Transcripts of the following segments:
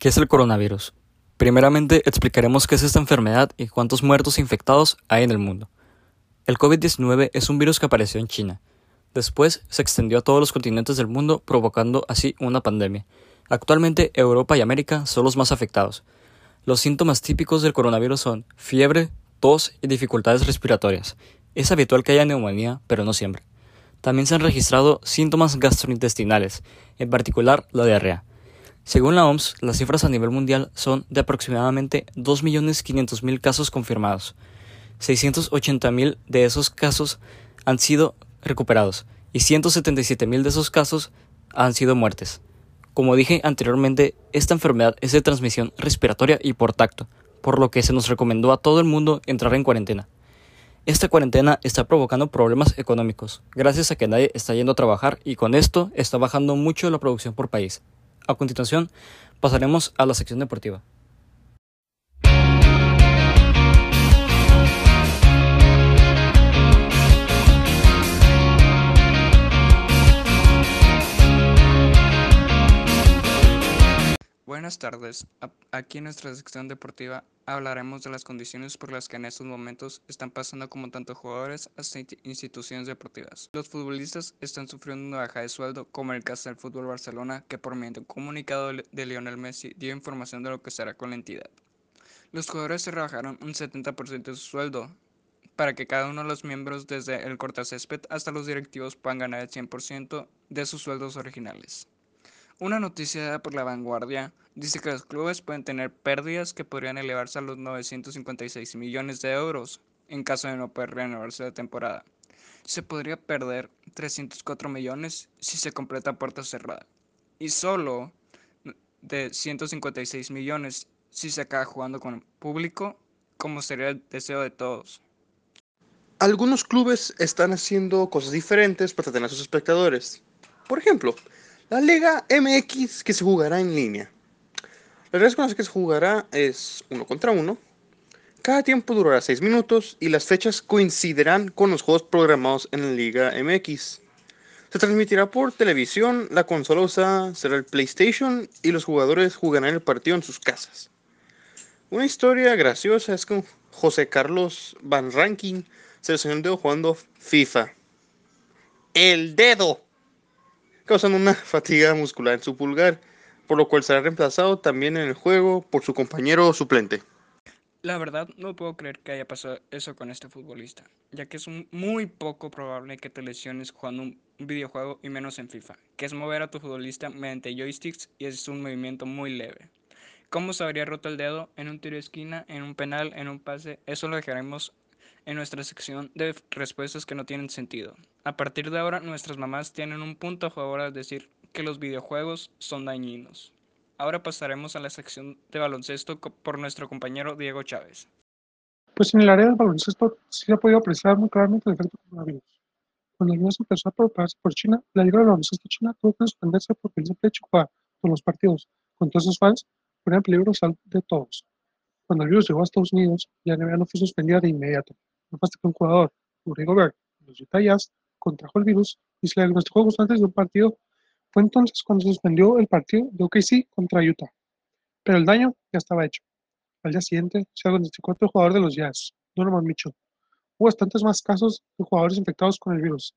¿Qué es el coronavirus? Primeramente explicaremos qué es esta enfermedad y cuántos muertos infectados hay en el mundo. El COVID-19 es un virus que apareció en China. Después se extendió a todos los continentes del mundo, provocando así una pandemia. Actualmente Europa y América son los más afectados. Los síntomas típicos del coronavirus son fiebre, tos y dificultades respiratorias. Es habitual que haya neumonía, pero no siempre. También se han registrado síntomas gastrointestinales, en particular la diarrea. Según la OMS, las cifras a nivel mundial son de aproximadamente 2.500.000 casos confirmados. 680.000 de esos casos han sido recuperados y 177.000 de esos casos han sido muertes. Como dije anteriormente, esta enfermedad es de transmisión respiratoria y por tacto, por lo que se nos recomendó a todo el mundo entrar en cuarentena. Esta cuarentena está provocando problemas económicos, gracias a que nadie está yendo a trabajar y con esto está bajando mucho la producción por país. A continuación, pasaremos a la sección deportiva. Buenas tardes. Aquí en nuestra sección deportiva hablaremos de las condiciones por las que en estos momentos están pasando como tanto jugadores hasta instituciones deportivas. Los futbolistas están sufriendo una baja de sueldo, como el caso del Fútbol Barcelona, que por medio un comunicado de Lionel Messi dio información de lo que será con la entidad. Los jugadores se rebajaron un 70% de su sueldo para que cada uno de los miembros, desde el cortacésped hasta los directivos, puedan ganar el 100% de sus sueldos originales. Una noticia por la vanguardia dice que los clubes pueden tener pérdidas que podrían elevarse a los 956 millones de euros en caso de no poder renovarse la temporada. Se podría perder 304 millones si se completa puerta cerrada y solo de 156 millones si se acaba jugando con público, como sería el deseo de todos. Algunos clubes están haciendo cosas diferentes para tener a sus espectadores. Por ejemplo, la Liga MX que se jugará en línea. Las reglas con las que se jugará es uno contra uno. Cada tiempo durará 6 minutos y las fechas coincidirán con los juegos programados en la Liga MX. Se transmitirá por televisión, la consola usada será el PlayStation y los jugadores jugarán el partido en sus casas. Una historia graciosa es que José Carlos Van Ranking se lesionó el dedo jugando FIFA. ¡El dedo! Causando una fatiga muscular en su pulgar, por lo cual será reemplazado también en el juego por su compañero suplente. La verdad, no puedo creer que haya pasado eso con este futbolista, ya que es muy poco probable que te lesiones jugando un videojuego y menos en FIFA, que es mover a tu futbolista mediante joysticks y es un movimiento muy leve. ¿Cómo se habría roto el dedo? En un tiro de esquina, en un penal, en un pase. Eso lo dejaremos en nuestra sección de respuestas que no tienen sentido. A partir de ahora, nuestras mamás tienen un punto a favor al decir que los videojuegos son dañinos. Ahora pasaremos a la sección de baloncesto por nuestro compañero Diego Chávez. Pues en el área del baloncesto sí ha podido apreciar muy claramente el efecto coronavirus. Cuando el virus empezó a propagarse por China, la Liga del Baloncesto China tuvo que suspenderse porque el simple hecho de jugar con los partidos con todos sus fans ponía en peligro de todos. Cuando el virus llegó a Estados Unidos, la NBA no fue suspendida de inmediato. No basta que un jugador, Rudy Gobert, los Utah Jazz, contrajo el virus y se le diagnosticó justo antes de un partido. Fue entonces cuando suspendió el partido de OKC contra Utah. Pero el daño ya estaba hecho. Al día siguiente se diagnosticó otro jugador de los Jazz, Donovan Mitchell. Hubo bastantes más casos de jugadores infectados con el virus.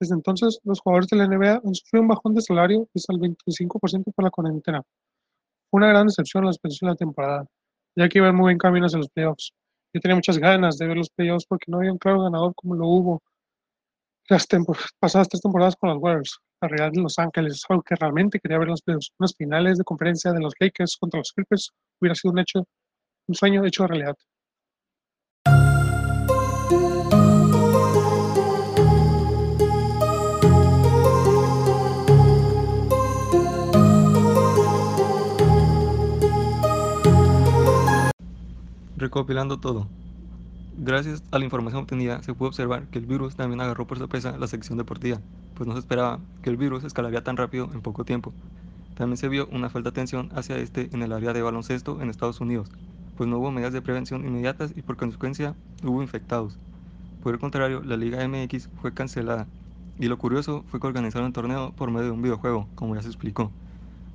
Desde entonces, los jugadores de la NBA han sufrido un bajón de salario de hasta el 25% por la cuarentena. Fue una gran decepción la suspensión de la temporada, ya que iban muy bien camino hacia los playoffs. Yo tenía muchas ganas de ver los playoffs porque no había un claro ganador como lo hubo las pasadas tres temporadas con los Warriors. La realidad de Los Ángeles es algo que realmente quería ver los playoffs. Unas finales de conferencia de los Lakers contra los Clippers hubiera sido un hecho, un sueño hecho realidad. Recopilando todo. Gracias a la información obtenida, se pudo observar que el virus también agarró por sorpresa la sección deportiva, pues no se esperaba que el virus escalaría tan rápido en poco tiempo. También se vio una falta de atención hacia este en el área de baloncesto en Estados Unidos, pues no hubo medidas de prevención inmediatas y por consecuencia hubo infectados. Por el contrario, la Liga MX fue cancelada, y lo curioso fue que organizaron un torneo por medio de un videojuego, como ya se explicó.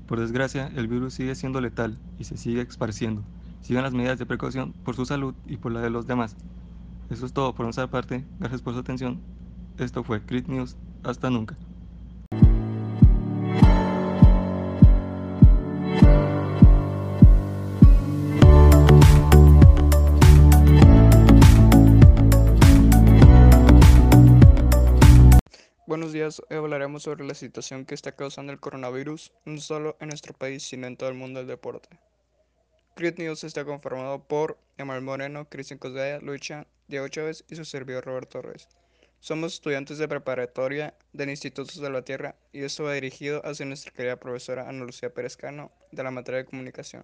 Por desgracia, el virus sigue siendo letal y se sigue esparciendo. Sigan las medidas de precaución por su salud y por la de los demás. Eso es todo por nuestra parte. Gracias por su atención. Esto fue Crit News. Hasta nunca. Buenos días, hoy hablaremos sobre la situación que está causando el coronavirus, no solo en nuestro país, sino en todo el mundo del deporte. Crit News está conformado por Emanuel Moreno, Cristian Cosdaya, Lucha, Diego Chávez y su servidor Roberto Torres. Somos estudiantes de preparatoria del Instituto de la Tierra y esto va dirigido hacia nuestra querida profesora Ana Lucía Pérez Cano de la materia de comunicación.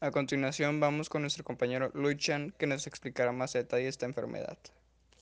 A continuación vamos con nuestro compañero Luis Chan que nos explicará más detalle esta enfermedad.